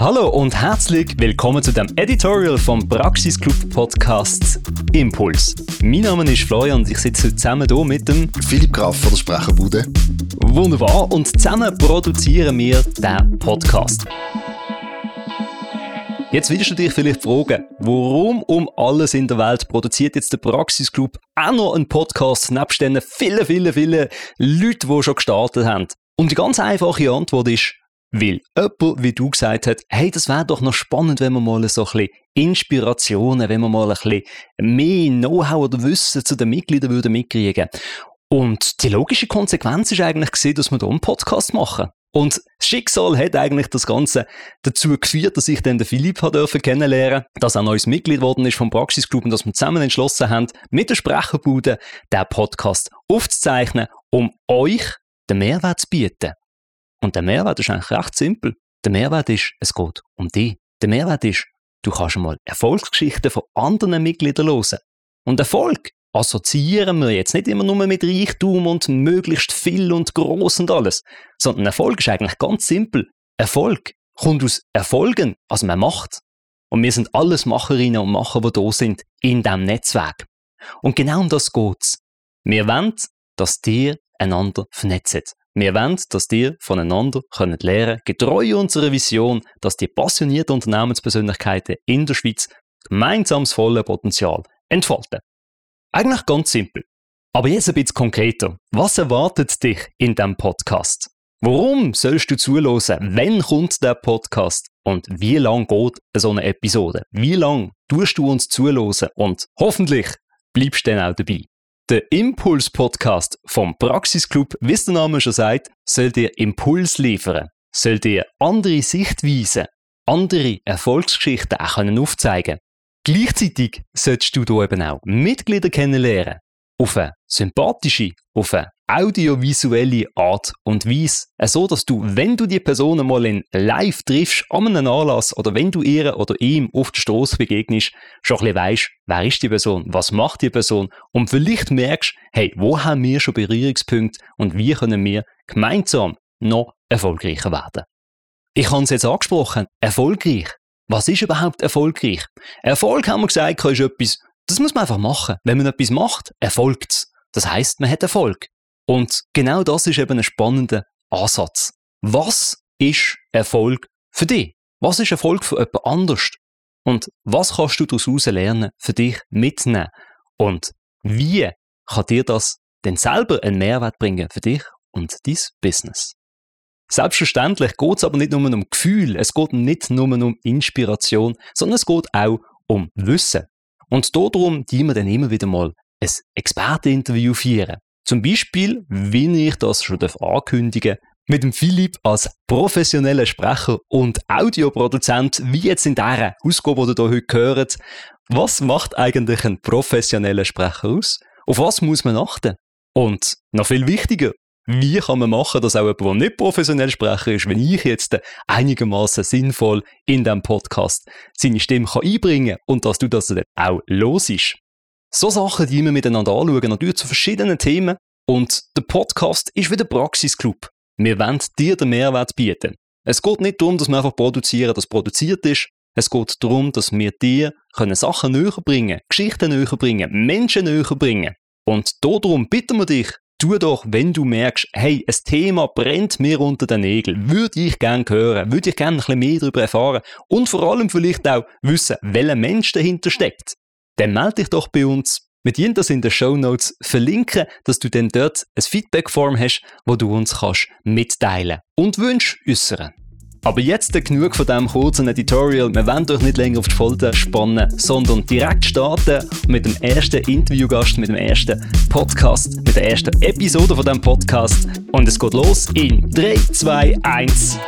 Hallo und herzlich willkommen zu dem Editorial vom Praxisclub Podcast Impuls. Mein Name ist Florian und ich sitze zusammen hier mit dem Philipp Graf von der Sprecherbude. Wunderbar und zusammen produzieren wir den Podcast. Jetzt willst du dich vielleicht fragen, warum um alles in der Welt produziert jetzt der Praxisclub auch noch einen Podcast nebst den vielen, vielen, vielen Leuten, die schon gestartet haben? Und die ganz einfache Antwort ist, weil jemand wie du gesagt hat, hey, das wäre doch noch spannend, wenn wir mal so ein bisschen Inspirationen, wenn wir mal ein bisschen mehr Know-how oder Wissen zu den Mitgliedern würden mitkriegen. Und die logische Konsequenz ist eigentlich gewesen, dass wir hier einen Podcast machen. Und das Schicksal hat eigentlich das Ganze dazu geführt, dass ich dann den Philipp dürfen kennenlernen, dass er ein neues Mitglied geworden ist vom Praxisclub und dass wir zusammen entschlossen haben, mit der Sprecherbude den Podcast aufzuzeichnen, um euch den Mehrwert zu bieten. Und der Mehrwert ist eigentlich recht simpel. Der Mehrwert ist, es geht um dich. Der Mehrwert ist, du kannst mal Erfolgsgeschichten von anderen Mitgliedern hören. Und Erfolg assoziieren wir jetzt nicht immer nur mit Reichtum und möglichst viel und groß und alles, sondern Erfolg ist eigentlich ganz simpel. Erfolg kommt aus Erfolgen, also man macht. Und wir sind alles Macherinnen und Macher, die da sind in diesem Netzwerk. Und genau um das geht's. Wir wollen, dass dir einander vernetzt. Wir wollen, dass ihr voneinander könnt lernen getreu unserer Vision, dass die passionierten Unternehmenspersönlichkeiten in der Schweiz gemeinsam das volle Potenzial entfalten. Eigentlich ganz simpel. Aber jetzt ein bisschen konkreter. Was erwartet dich in diesem Podcast? Warum sollst du zuhören? Wann kommt der Podcast? Und wie lang geht so eine Episode? Wie lang tust du uns zuhören? Und hoffentlich bleibst du dann auch dabei. Der Impuls-Podcast vom Praxisclub, wie der Name schon sagt, soll dir Impuls liefern, soll dir andere Sichtweisen, andere Erfolgsgeschichten auch können aufzeigen Gleichzeitig solltest du hier eben auch Mitglieder kennenlernen. Auf eine sympathische, auf eine audiovisuelle Art und Weise. So, dass du, wenn du die Person mal in live triffst, an einem Anlass oder wenn du ihr oder ihm auf der Straße begegnest, schon ein bisschen weißt, wer ist die Person, was macht die Person und vielleicht merkst, hey, wo haben wir schon Berührungspunkte und wie können wir gemeinsam noch erfolgreicher werden. Ich habe es jetzt angesprochen, erfolgreich. Was ist überhaupt erfolgreich? Erfolg, haben wir gesagt, ist etwas, das muss man einfach machen. Wenn man etwas macht, erfolgt es. Das heißt, man hat Erfolg. Und genau das ist eben ein spannender Ansatz. Was ist Erfolg für dich? Was ist Erfolg für jemand anders? Und was kannst du daraus lernen, für dich mitnehmen? Und wie kann dir das denn selber einen Mehrwert bringen für dich und dein Business? Selbstverständlich geht es aber nicht nur um Gefühl, es geht nicht nur um Inspiration, sondern es geht auch um Wissen. Und darum, die wir dann immer wieder mal ein Experteninterview führen. Zum Beispiel, wie ich das schon ankündigen mit dem Philipp als professioneller Sprecher und Audioproduzent, wie jetzt in dieser Ausgabe, die ihr heute hört. Was macht eigentlich ein professioneller Sprecher aus? Auf was muss man achten? Und noch viel wichtiger, wie kann man machen, dass auch jemand, der nicht professionell Sprecher ist, wenn ich jetzt einigermaßen sinnvoll in diesem Podcast seine Stimme kann einbringen und dass du das dann auch los ist? So Sachen, die wir miteinander anschauen, natürlich zu verschiedenen Themen. Und der Podcast ist wie der Praxisclub. Wir wollen dir den Mehrwert bieten. Es geht nicht darum, dass wir einfach produzieren, das produziert ist. Es geht darum, dass wir dir können Sachen näher bringen, Geschichten näher bringen, Menschen näher bringen. Und darum bitten wir dich, tu doch, wenn du merkst, hey, ein Thema brennt mir unter den Nägeln, würde ich gerne hören, würde ich gerne ein bisschen mehr darüber erfahren und vor allem vielleicht auch wissen, welcher Mensch dahinter steckt dann melde dich doch bei uns. Wir dienen das in den Show Notes verlinken, dass du dann dort ein Feedback-Form hast, wo du uns kannst mitteilen und Wünsche äußern. Aber jetzt genug von diesem kurzen Editorial. Wir wollen euch nicht länger auf die Folter spannen, sondern direkt starten mit dem ersten Interviewgast, mit dem ersten Podcast, mit der ersten Episode von diesem Podcast. Und es geht los in 3, 2, 1.